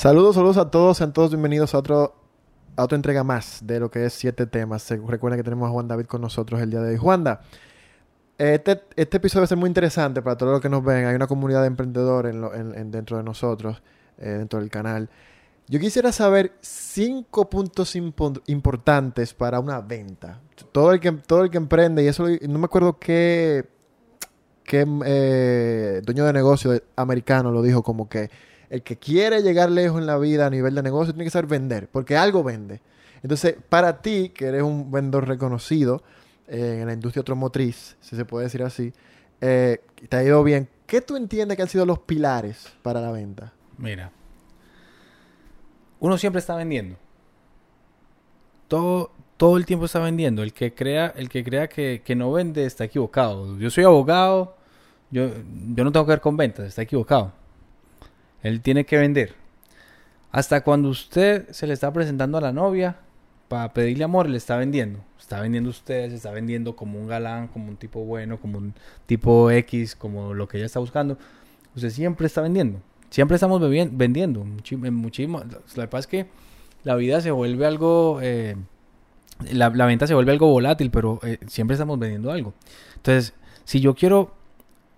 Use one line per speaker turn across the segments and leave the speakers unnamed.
Saludos, saludos a todos, sean todos bienvenidos a otro a otra entrega más de lo que es siete temas. Se recuerda que tenemos a Juan David con nosotros el día de hoy. Juanda, este, este episodio va a ser muy interesante para todos los que nos ven. Hay una comunidad de emprendedores en dentro de nosotros, eh, dentro del canal. Yo quisiera saber cinco puntos importantes para una venta. Todo el que, todo el que emprende, y eso no me acuerdo qué, qué eh, dueño de negocio americano lo dijo como que el que quiere llegar lejos en la vida a nivel de negocio tiene que saber vender, porque algo vende. Entonces, para ti, que eres un vendedor reconocido eh, en la industria automotriz, si se puede decir así, eh, te ha ido bien. ¿Qué tú entiendes que han sido los pilares para la venta?
Mira, uno siempre está vendiendo. Todo, todo el tiempo está vendiendo. El que crea, el que, crea que, que no vende está equivocado. Yo soy abogado, yo, yo no tengo que ver con ventas, está equivocado. Él tiene que vender. Hasta cuando usted se le está presentando a la novia para pedirle amor, le está vendiendo. Está vendiendo usted, se está vendiendo como un galán, como un tipo bueno, como un tipo X, como lo que ella está buscando. Usted siempre está vendiendo. Siempre estamos vendiendo. Que pasa es que la vida se vuelve algo... Eh, la, venta se vuelve algo volátil, pero eh, siempre estamos vendiendo algo. Entonces, si yo quiero...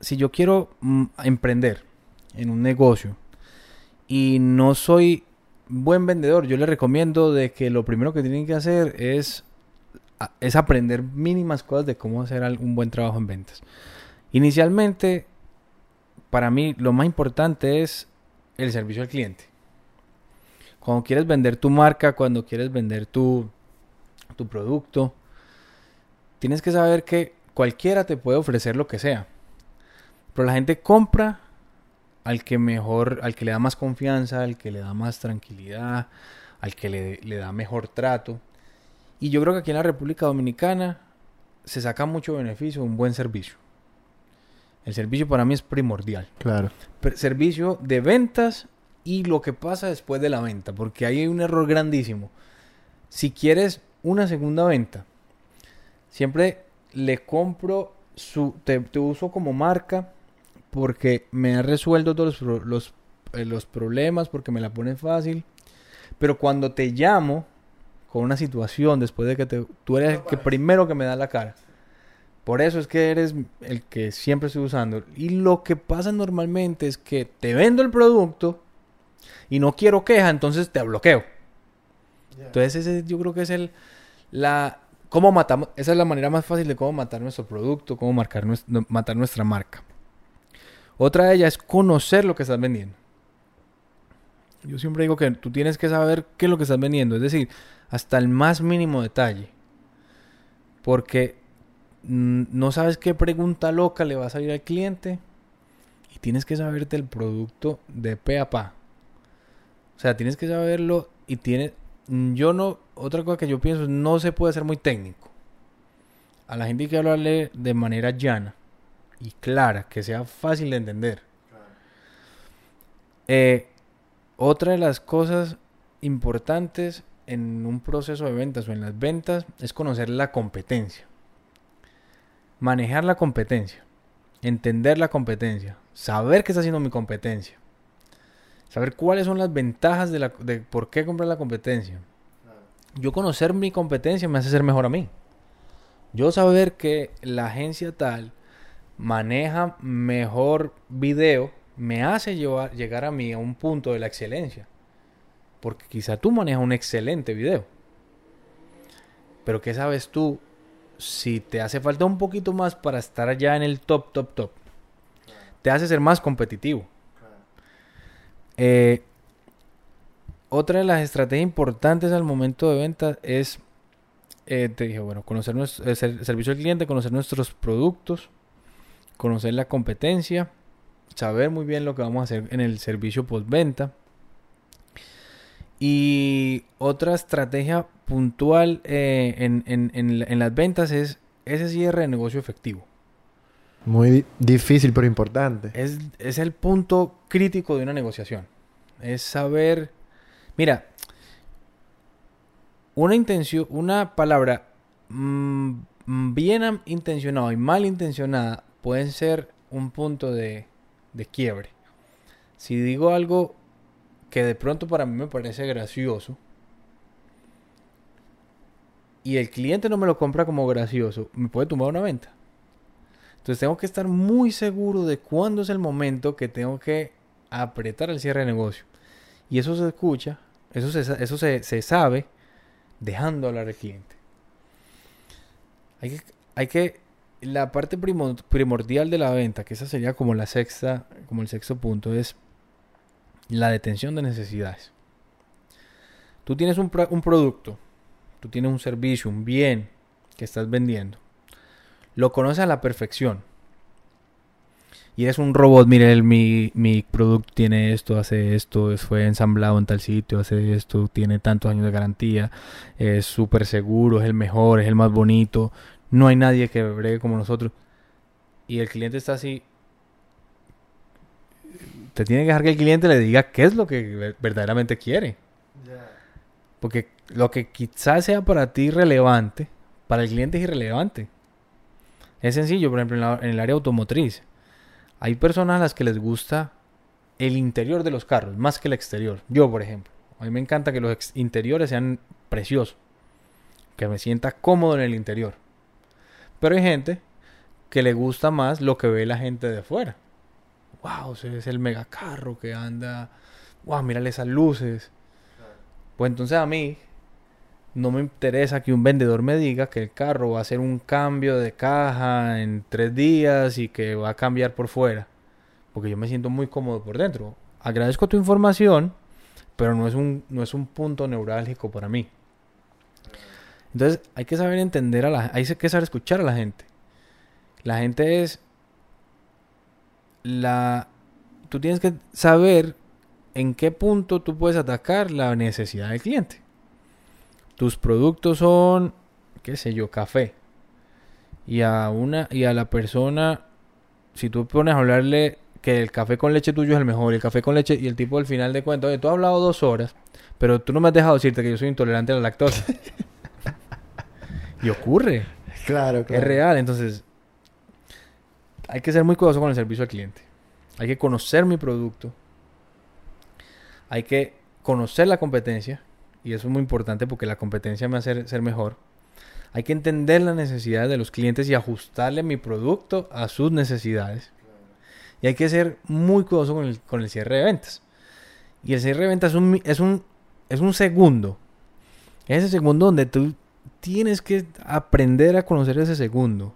Si yo quiero mm, emprender en un negocio y no soy buen vendedor, yo le recomiendo de que lo primero que tienen que hacer es, es aprender mínimas cosas de cómo hacer un buen trabajo en ventas. Inicialmente, para mí lo más importante es el servicio al cliente. Cuando quieres vender tu marca, cuando quieres vender tu, tu producto, tienes que saber que cualquiera te puede ofrecer lo que sea. Pero la gente compra al que mejor, al que le da más confianza, al que le da más tranquilidad, al que le, da mejor trato. Y yo creo que aquí en la República Dominicana se saca mucho beneficio de un buen servicio. El servicio para mí es primordial.
Claro.
servicio de ventas y lo que pasa después de la venta, porque ahí hay un error grandísimo. Si quieres una segunda venta, siempre le compro su, te, te uso como marca porque me ha resuelto todos los, eh, los, problemas, porque me la pone fácil. Pero cuando te llamo con una situación, después de que te, tú eres el que primero que me da la cara. Por eso es que eres el que siempre estoy usando. Y lo que pasa normalmente es que te vendo el producto y no quiero queja, entonces te bloqueo. Entonces ese yo creo que es el la cómo matamos, esa es la manera más fácil de cómo matar nuestro producto, cómo marcar matar nuestra marca. Otra de ellas es conocer lo que estás vendiendo. Yo siempre digo que tú tienes que saber qué es lo que estás vendiendo, es decir, hasta el más mínimo detalle. Porque no sabes qué pregunta loca le va a salir al cliente y tienes que saberte el producto de pe a pa. O sea, tienes que saberlo y tiene yo no otra cosa que yo pienso no se puede ser muy técnico. A la gente hay que hablarle de manera llana y clara, que sea fácil de entender. Eh, otra de las cosas importantes en un proceso de ventas o en las ventas es conocer la competencia. Manejar la competencia. Entender la competencia. Saber qué está haciendo mi competencia. Saber cuáles son las ventajas de, la, de por qué comprar la competencia. Yo conocer mi competencia me hace ser mejor a mí. Yo saber que la agencia tal maneja mejor video, me hace llevar, llegar a mí a un punto de la excelencia. Porque quizá tú manejas un excelente video. Pero ¿qué sabes tú si te hace falta un poquito más para estar allá en el top, top, top? Te hace ser más competitivo. Eh, otra de las estrategias importantes al momento de venta es, eh, te dije, bueno, conocer nuestro el servicio al cliente, conocer nuestros productos, conocer la competencia, saber muy bien lo que vamos a hacer en el servicio postventa. Y otra estrategia puntual eh, en, las ventas es ese cierre de negocio efectivo.
Muy difícil pero importante.
Es, es el punto crítico de una negociación. Es saber, mira, una intención, una palabra mm, bien intencionada y mal intencionada pueden ser un punto de, quiebre. Si digo algo que de pronto para mí me parece gracioso y el cliente no me lo compra como gracioso, me puede tumbar una venta. Entonces tengo que estar muy seguro de cuándo es el momento que tengo que apretar el cierre de negocio. Y eso se escucha, eso se, eso se, sabe dejando hablar al cliente. Hay que, hay que, la parte primordial de la venta, que esa sería como la sexta, como el sexto punto, es la detención de necesidades. Tú tienes un, un producto, tú tienes un servicio, un bien que estás vendiendo. Lo conoces a la perfección y eres un robot, mire, mi, mi producto tiene esto, hace esto, fue ensamblado en tal sitio, hace esto, tiene tantos años de garantía, es súper seguro, es el mejor, es el más bonito, no hay nadie que bregue como nosotros. Y el cliente está así. Te tiene que dejar que el cliente le diga qué es lo que verdaderamente quiere. Porque lo que quizás sea para ti relevante, para el cliente es irrelevante. Es sencillo, por ejemplo, en el área automotriz hay personas a las que les gusta el interior de los carros más que el exterior. Yo, por ejemplo, a mí me encanta que los interiores sean preciosos, que me sienta cómodo en el interior. Pero hay gente que le gusta más lo que ve la gente de afuera. Wow, ese es el megacarro que anda. Wow, mírale esas luces. Pues entonces a mí no me interesa que un vendedor me diga que el carro va a hacer un cambio de caja en tres días y que va a cambiar por fuera. Porque yo me siento muy cómodo por dentro. Agradezco tu información, pero no es un, no es un punto neurálgico para mí. Entonces hay que saber entender a la hay que saber escuchar a la gente. La gente es la tú tienes que saber en qué punto tú puedes atacar la necesidad del cliente tus productos son, qué sé yo, café. Y a una y a la persona si tú pones a hablarle que el café con leche tuyo es el mejor, el café con leche y el tipo al final de cuentas, oye, tú has hablado dos horas, pero tú no me has dejado decirte que yo soy intolerante a la lactosa. y ocurre.
Claro, claro.
Es real, entonces hay que ser muy cuidadoso con el servicio al cliente. Hay que conocer mi producto. Hay que conocer la competencia y eso es muy importante porque la competencia me hace ser mejor. Hay que entender las necesidades de los clientes y ajustarle mi producto a sus necesidades. Y hay que ser muy cuidadoso con el, con el cierre de ventas. Y el cierre de ventas es un, es un, es un segundo. Es ese segundo donde tú tienes que aprender a conocer ese segundo.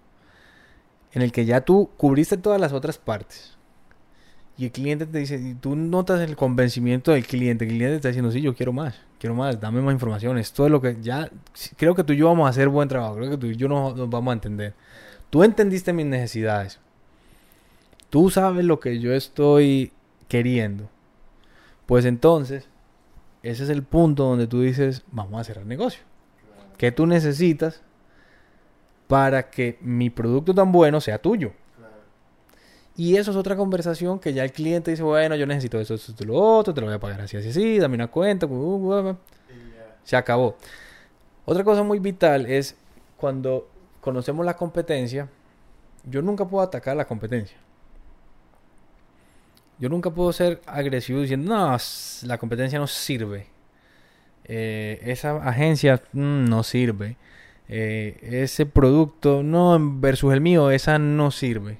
En el que ya tú cubriste todas las otras partes. Y el cliente te dice, y tú notas el convencimiento del cliente. El cliente te está diciendo, sí, yo quiero más, quiero más, dame más información. Esto es lo que ya, creo que tú y yo vamos a hacer buen trabajo. Creo que tú y yo nos, nos vamos a entender. Tú entendiste mis necesidades. Tú sabes lo que yo estoy queriendo. Pues entonces, ese es el punto donde tú dices, vamos a cerrar negocio. ¿Qué tú necesitas para que mi producto tan bueno sea tuyo? Y eso es otra conversación que ya el cliente dice, bueno, yo necesito eso, esto, lo otro, te lo voy a pagar así, así, así, dame una cuenta. Se acabó. Otra cosa muy vital es cuando conocemos la competencia, yo nunca puedo atacar la competencia. Yo nunca puedo ser agresivo diciendo, no, la competencia no sirve. Eh, esa agencia mm, no sirve. Eh, ese producto, no, versus el mío, esa no sirve.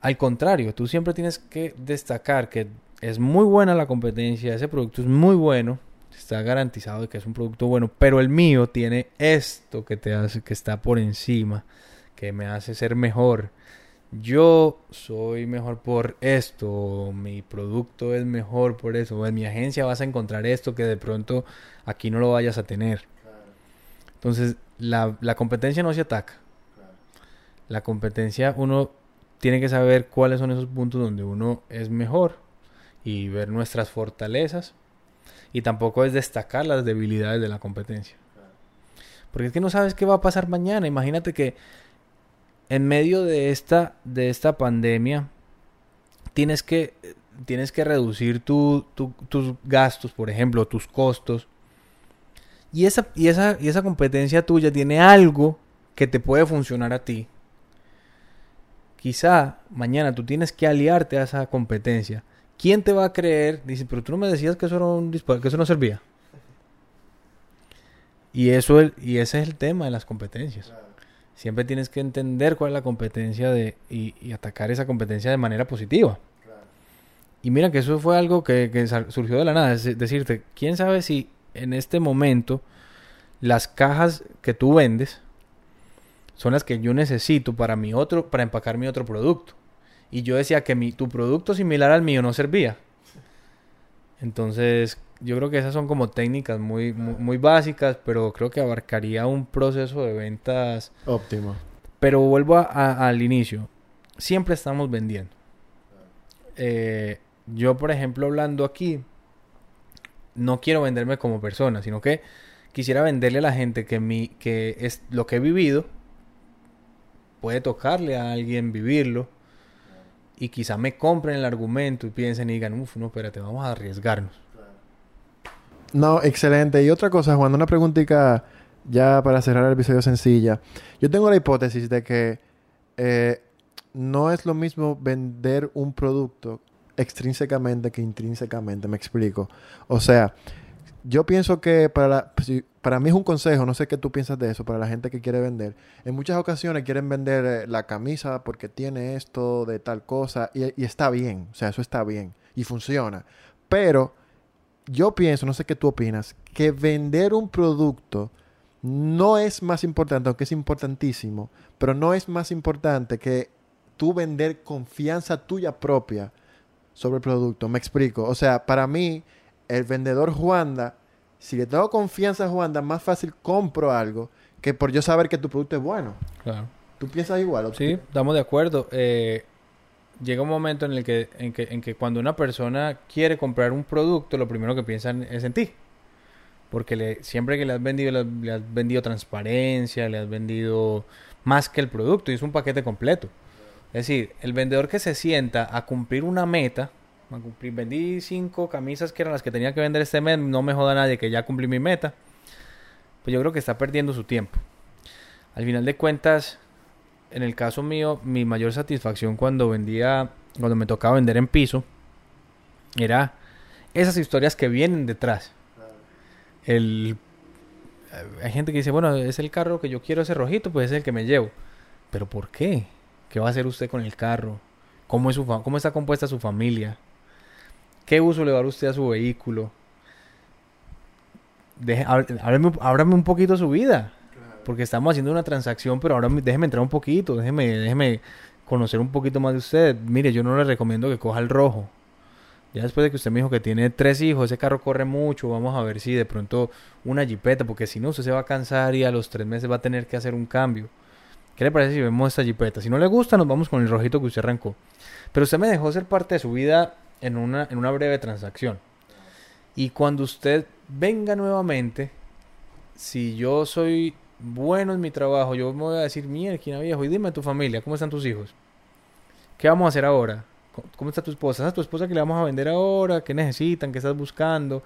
Al contrario, tú siempre tienes que destacar que es muy buena la competencia, ese producto es muy bueno, está garantizado de que es un producto bueno, pero el mío tiene esto que te hace que está por encima, que me hace ser mejor. Yo soy mejor por esto, mi producto es mejor por eso, en mi agencia vas a encontrar esto que de pronto aquí no lo vayas a tener. Entonces, la, la competencia no se ataca. La competencia uno tiene que saber cuáles son esos puntos donde uno es mejor y ver nuestras fortalezas y tampoco es destacar las debilidades de la competencia. Porque es que no sabes qué va a pasar mañana. Imagínate que en medio de esta, de esta pandemia tienes que, tienes que reducir tus gastos, por ejemplo, tus costos. Y esa, y, esa, y esa competencia tuya tiene algo que te puede funcionar a ti Quizá mañana tú tienes que aliarte a esa competencia ¿quién te va a creer? Dice, pero tú no me decías que eso, era un que eso no servía. Y, eso, y ese es el tema de las competencias. Siempre tienes que entender cuál es la competencia de, y, y atacar esa competencia de manera positiva. Y mira que eso fue algo que, que surgió de la nada. Es decirte, ¿quién sabe si en este momento las cajas que tú vendes son las que yo necesito para mi otro, para empacar mi otro producto? Y yo decía que mi, tu producto similar al mío no servía. Entonces, yo creo que esas son como técnicas muy, muy, básicas, pero creo que abarcaría un proceso de ventas
óptimo.
Pero vuelvo al inicio. Siempre estamos vendiendo. Eh, yo, por ejemplo, hablando aquí, no quiero venderme como persona, sino que quisiera venderle a la gente que, mi, que es lo que he vivido, puede tocarle a alguien vivirlo, y quizá me compren el argumento y piensen y digan, uff, no, espérate, vamos a arriesgarnos.
No, excelente. Y otra cosa, Juan, una preguntita ya para cerrar el episodio sencilla. Yo tengo la hipótesis de que eh, no es lo mismo vender un producto extrínsecamente que intrínsecamente, me explico. O sea, yo pienso que para, para mí es un consejo, no sé qué tú piensas de eso, para la gente que quiere vender. En muchas ocasiones quieren vender eh, la camisa porque tiene esto de tal cosa y, y está bien, o sea, eso está bien y funciona. Pero yo pienso, no sé qué tú opinas, que vender un producto no es más importante, aunque es importantísimo, pero no es más importante que tú vender confianza tuya propia sobre el producto. Me explico. O sea, para mí, el vendedor Juanda, si le tengo confianza a Juanda, más fácil compro algo que por yo saber que tu producto es bueno. Claro. ¿Tú piensas igual?
sí, estamos de acuerdo. Eh, llega un momento en el que en, que, en que cuando una persona quiere comprar un producto, lo primero que piensan es en ti. Porque le, siempre que le has vendido, le has vendido transparencia, le has vendido más que el producto y es un paquete completo. Es decir, el vendedor que se sienta a cumplir una meta, a cumplir, vendí cinco camisas que eran las que tenía que vender este mes, no me joda nadie que ya cumplí mi meta, pues yo creo que está perdiendo su tiempo. Al final de cuentas, en el caso mío, mi mayor satisfacción cuando vendía, cuando me tocaba vender en piso, era esas historias que vienen detrás. El, hay gente que dice, bueno, es el carro que yo quiero, ese rojito, pues es el que me llevo. Pero ¿por qué? ¿Qué va a hacer usted con el carro? ¿Cómo, es su ¿Cómo está compuesta su familia? ¿Qué uso le va a dar usted a su vehículo? ábrame, un poquito su vida. Porque estamos haciendo una transacción, pero ahora déjeme entrar un poquito, déjeme, déjeme conocer un poquito más de usted. Mire, yo no le recomiendo que coja el rojo. Ya después de que usted me dijo que tiene tres hijos, ese carro corre mucho, vamos a ver si de pronto una jipeta, porque si no, usted se va a cansar y a los tres meses va a tener que hacer un cambio. ¿Qué le parece si vemos esta jipeta? Si no le gusta, nos vamos con el rojito que usted arrancó. Pero usted me dejó ser parte de su vida en una, en una breve transacción. Y cuando usted venga nuevamente, si yo soy bueno en mi trabajo, yo me voy a decir, quién viejo, y dime tu familia, ¿cómo están tus hijos? ¿Qué vamos a hacer ahora? ¿Cómo está tu esposa? ¿Es tu esposa que le vamos a vender ahora? ¿Qué necesitan? ¿Qué estás buscando?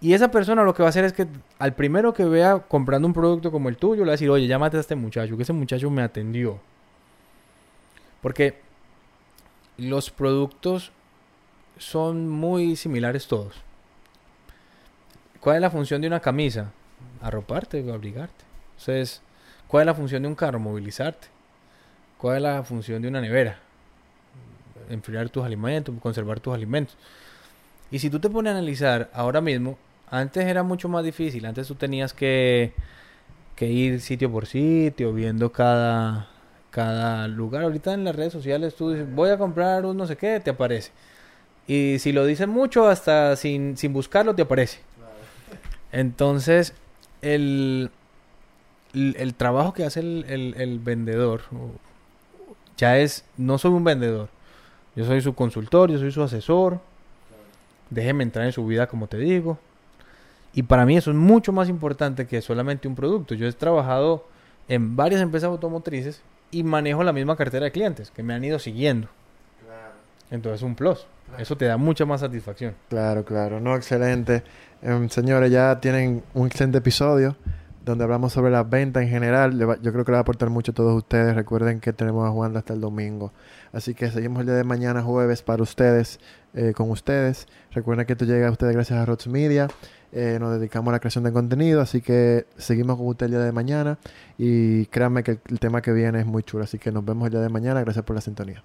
Y esa persona lo que va a hacer es que al primero que vea comprando un producto como el tuyo, le va a decir, oye, llámate a este muchacho, que ese muchacho me atendió. Porque los productos son muy similares todos. ¿Cuál es la función de una camisa? Arroparte abrigarte. Entonces, ¿cuál es la función de un carro? Movilizarte. ¿Cuál es la función de una nevera? Enfriar tus alimentos, conservar tus alimentos. Y si tú te pones a analizar ahora mismo, antes era mucho más difícil. Antes tú tenías que, que ir sitio por sitio, viendo cada, cada lugar. Ahorita en las redes sociales tú dices, voy a comprar un no sé qué, te aparece. Y si lo dicen mucho, hasta sin, sin buscarlo, te aparece. Entonces, el, el, trabajo que hace el, el, el, vendedor ya es, no soy un vendedor, yo soy su consultor, yo soy su asesor. Déjeme entrar en su vida como te digo. Y para mí eso es mucho más importante que solamente un producto. Yo he trabajado en varias empresas automotrices y manejo la misma cartera de clientes que me han ido siguiendo. Entonces un plus. Eso te da mucha más satisfacción.
Claro, claro. No, excelente. Em, señores, ya tienen un excelente episodio donde hablamos sobre las ventas en general. yo creo que le va a aportar mucho a todos ustedes. Recuerden que tenemos a Juan hasta el domingo. Así que seguimos el día de mañana, jueves, para ustedes. eh, con ustedes. Recuerden que esto llega a ustedes gracias a Rods Media. Eh, nos dedicamos a la creación de contenido, así que seguimos con usted el día de mañana y créanme que el, el tema que viene es muy chulo, así que nos vemos el día de mañana. Gracias por la sintonía.